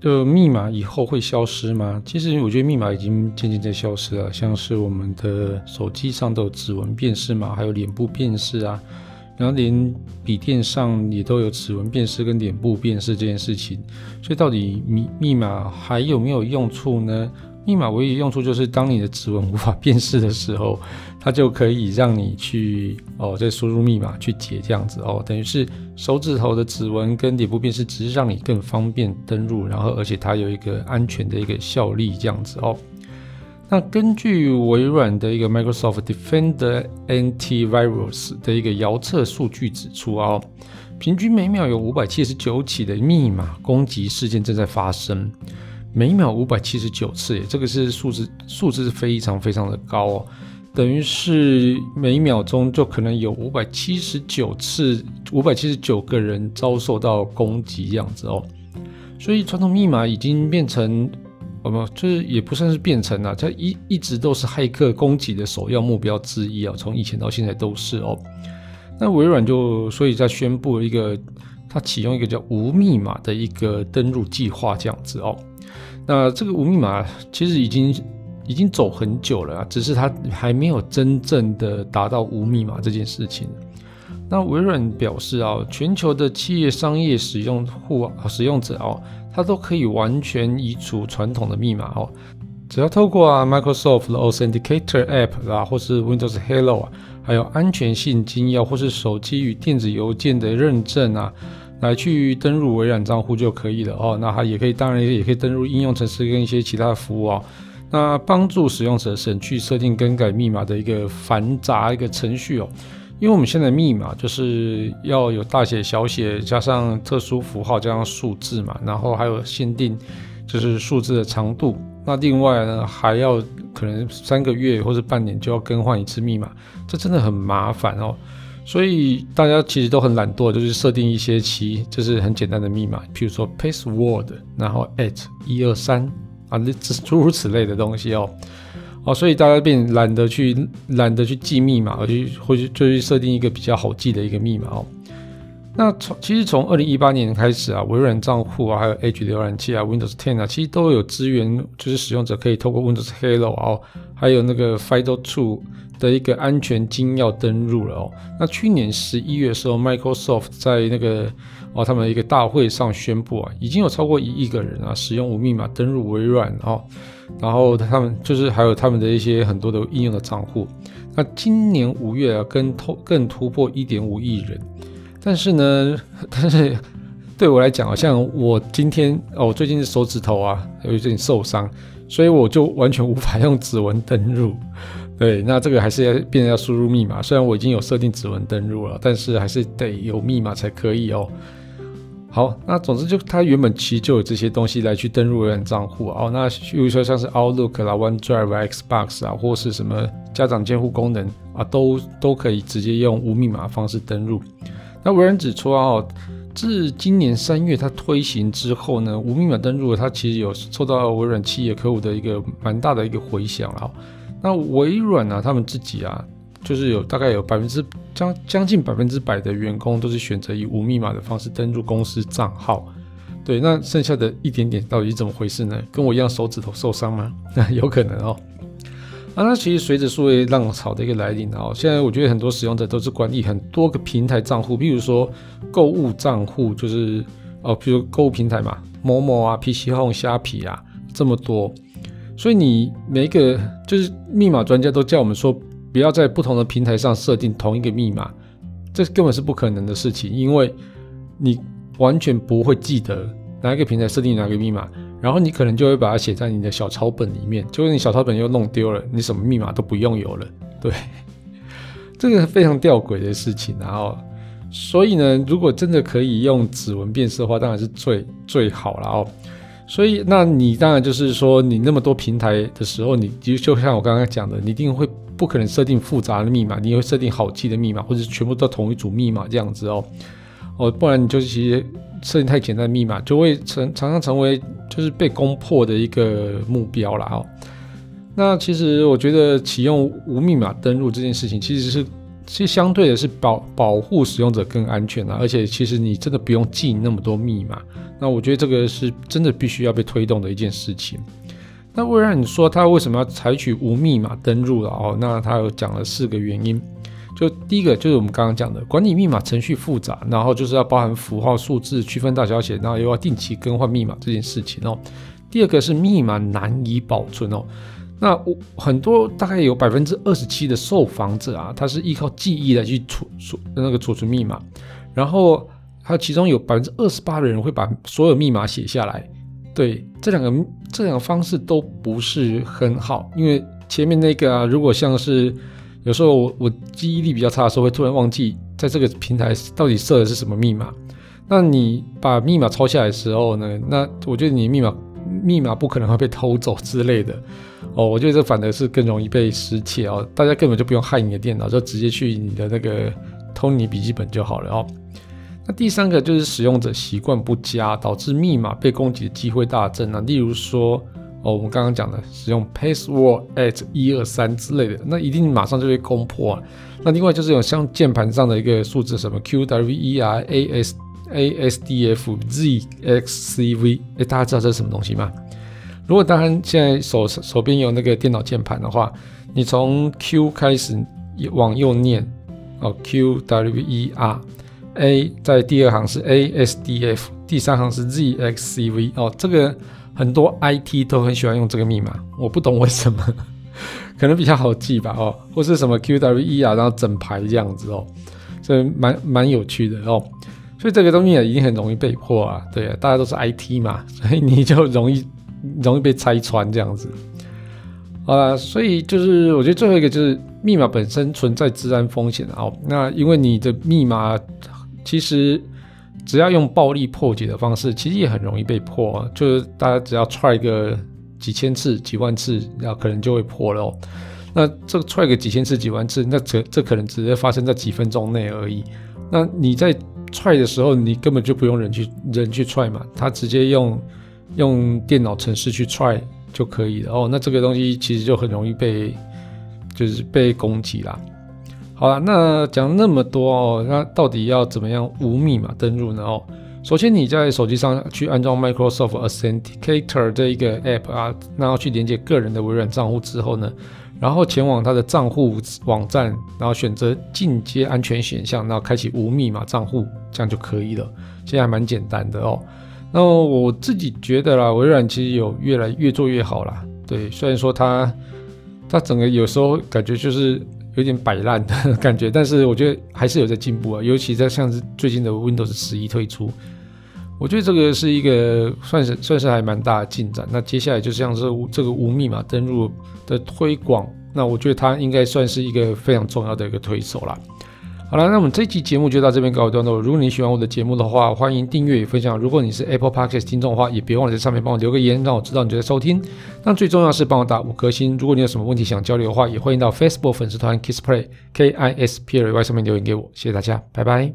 就密码以后会消失吗？其实我觉得密码已经渐渐在消失了，像是我们的手机上都有指纹辨识嘛，还有脸部辨识啊，然后连笔电上也都有指纹辨识跟脸部辨识这件事情。所以到底密密码还有没有用处呢？密码唯一用处就是，当你的指纹无法辨识的时候，它就可以让你去哦，再输入密码去解这样子哦，等于是手指头的指纹跟脸部辨识只是让你更方便登入，然后而且它有一个安全的一个效力这样子哦。那根据微软的一个 Microsoft Defender Antivirus 的一个遥测数据指出哦，平均每秒有五百七十九起的密码攻击事件正在发生。每秒五百七十九次，耶，这个是数字，数字是非常非常的高哦，等于是每秒钟就可能有五百七十九次，五百七十九个人遭受到攻击这样子哦，所以传统密码已经变成，哦不，就是也不算是变成了，它一一直都是骇客攻击的首要目标之一啊，从以前到现在都是哦。那微软就所以在宣布一个，它启用一个叫无密码的一个登录计划这样子哦。那这个无密码其实已经已经走很久了啊，只是它还没有真正的达到无密码这件事情。那微软表示啊，全球的企业商业使用户使用者哦，它都可以完全移除传统的密码哦，只要透过啊 Microsoft 的 Authenticator App 啊，或是 Windows Hello 啊，还有安全性金钥或是手机与电子邮件的认证啊。来去登入微软账户就可以了哦。那它也可以，当然也可以登录应用程式跟一些其他的服务哦。那帮助使用者省去设定更改密码的一个繁杂一个程序哦。因为我们现在密码就是要有大写、小写，加上特殊符号，加上数字嘛，然后还有限定就是数字的长度。那另外呢，还要可能三个月或者半年就要更换一次密码，这真的很麻烦哦。所以大家其实都很懒惰，就是设定一些其就是很简单的密码，譬如说 password，然后 at 一二三啊，这诸如此类的东西哦，哦，所以大家便懒得去懒得去记密码，而去或者就去设定一个比较好记的一个密码哦。那从其实从二零一八年开始啊，微软账户啊，还有 Edge 浏览器啊，Windows Ten 啊，其实都有支援，就是使用者可以透过 Windows Hello 哦，还有那个 FIDO2。的一个安全金钥登入了哦。那去年十一月的时候，Microsoft 在那个哦他们一个大会上宣布啊，已经有超过一亿个人啊使用无密码登入微软哦。然后他们就是还有他们的一些很多的应用的账户。那今年五月啊，跟突更突破一点五亿人。但是呢，但是对我来讲好，像我今天哦，我最近手指头啊有一点受伤，所以我就完全无法用指纹登入。对，那这个还是要变成要输入密码。虽然我已经有设定指纹登录了，但是还是得有密码才可以哦。好，那总之就它原本其实就有这些东西来去登录微软账户哦。那比如说像是 Outlook 啦、OneDrive、Xbox 啊，或是什么家长监护功能啊，都都可以直接用无密码方式登录。那微软指出啊，自今年三月它推行之后呢，无密码登录它其实有受到微软企业客户的一个蛮大的一个回响啊。那微软呢、他们自己啊，就是有大概有百分之将将近百分之百的员工都是选择以无密码的方式登入公司账号。对，那剩下的一点点到底是怎么回事呢？跟我一样手指头受伤吗？那 有可能哦。啊，那其实随着数位浪潮的一个来临啊，现在我觉得很多使用者都是管理很多个平台账户，比如说购物账户，就是哦，比如购物平台嘛，某某啊、PC Home、虾皮啊，这么多。所以你每一个就是密码专家都叫我们说，不要在不同的平台上设定同一个密码，这根本是不可能的事情，因为你完全不会记得哪一个平台设定哪个密码，然后你可能就会把它写在你的小抄本里面，结果你小抄本又弄丢了，你什么密码都不用有了，对，这个非常吊诡的事情，然后，所以呢，如果真的可以用指纹辨识的话，当然是最最好了哦。所以，那你当然就是说，你那么多平台的时候，你就就像我刚刚讲的，你一定会不可能设定复杂的密码，你会设定好记的密码，或者全部都同一组密码这样子哦，哦，不然你就其实设定太简单的密码，就会成常常成为就是被攻破的一个目标了哦。那其实我觉得启用无密码登录这件事情，其实是。其实相对的是保保护使用者更安全啊，而且其实你真的不用记那么多密码。那我觉得这个是真的必须要被推动的一件事情。那微软你说它为什么要采取无密码登录了哦？那它有讲了四个原因。就第一个就是我们刚刚讲的，管理密码程序复杂，然后就是要包含符号、数字、区分大小写，然后又要定期更换密码这件事情哦。第二个是密码难以保存哦。那我很多大概有百分之二十七的受访者啊，他是依靠记忆来去储储那个储存密码，然后还有其中有百分之二十八的人会把所有密码写下来。对，这两个这两个方式都不是很好，因为前面那个啊，如果像是有时候我我记忆力比较差的时候，会突然忘记在这个平台到底设的是什么密码。那你把密码抄下来的时候呢，那我觉得你密码密码不可能会被偷走之类的。哦，我觉得这反而是更容易被失窃哦。大家根本就不用害你的电脑，就直接去你的那个偷你笔记本就好了哦。那第三个就是使用者习惯不佳，导致密码被攻击的机会大增啊。例如说，哦，我们刚刚讲的使用 password at 一二三之类的，那一定马上就会攻破啊。那另外就是有像键盘上的一个数字，什么 Q W E R A S A S D F Z X C V，哎，大家知道这是什么东西吗？如果当然现在手手边有那个电脑键盘的话，你从 Q 开始往右念哦，Q W E R A，在第二行是 A S D F，第三行是 Z X C V 哦，这个很多 IT 都很喜欢用这个密码，我不懂为什么，可能比较好记吧哦，或是什么 Q W E R，然后整排这样子哦，所以蛮蛮有趣的哦，所以这个东西也一定很容易被破啊，对啊，大家都是 IT 嘛，所以你就容易。容易被拆穿这样子，好了，所以就是我觉得最后一个就是密码本身存在治安风险啊。那因为你的密码其实只要用暴力破解的方式，其实也很容易被破，就是大家只要踹个几千次、几万次，然后可能就会破了。那这个踹个几千次、几万次，那这这可能只是发生在几分钟内而已。那你在踹的时候，你根本就不用人去人去踹嘛，他直接用。用电脑程式去踹就可以了哦，那这个东西其实就很容易被就是被攻击啦。好了，那讲那么多哦，那到底要怎么样无密码登录呢？哦，首先你在手机上去安装 Microsoft Authenticator 这一个 app 啊，然后去连接个人的微软账户之后呢，然后前往他的账户网站，然后选择进阶安全选项，然后开启无密码账户，这样就可以了。现在还蛮简单的哦。那我自己觉得啦，微软其实有越来越做越好啦。对，虽然说它它整个有时候感觉就是有点摆烂的感觉，但是我觉得还是有在进步啊。尤其在像是最近的 Windows 十一推出，我觉得这个是一个算是算是还蛮大的进展。那接下来就像是这个无密码登录的推广，那我觉得它应该算是一个非常重要的一个推手了。好了，那我们这期节目就到这边告一段落。如果你喜欢我的节目的话，欢迎订阅与分享。如果你是 Apple Podcast 听众的话，也别忘了在上面帮我留个言，让我知道你在收听。那最重要是帮我打五颗星。如果你有什么问题想交流的话，也欢迎到 Facebook 粉丝团 Kisplay K I S P L Y 上面留言给我。谢谢大家，拜拜。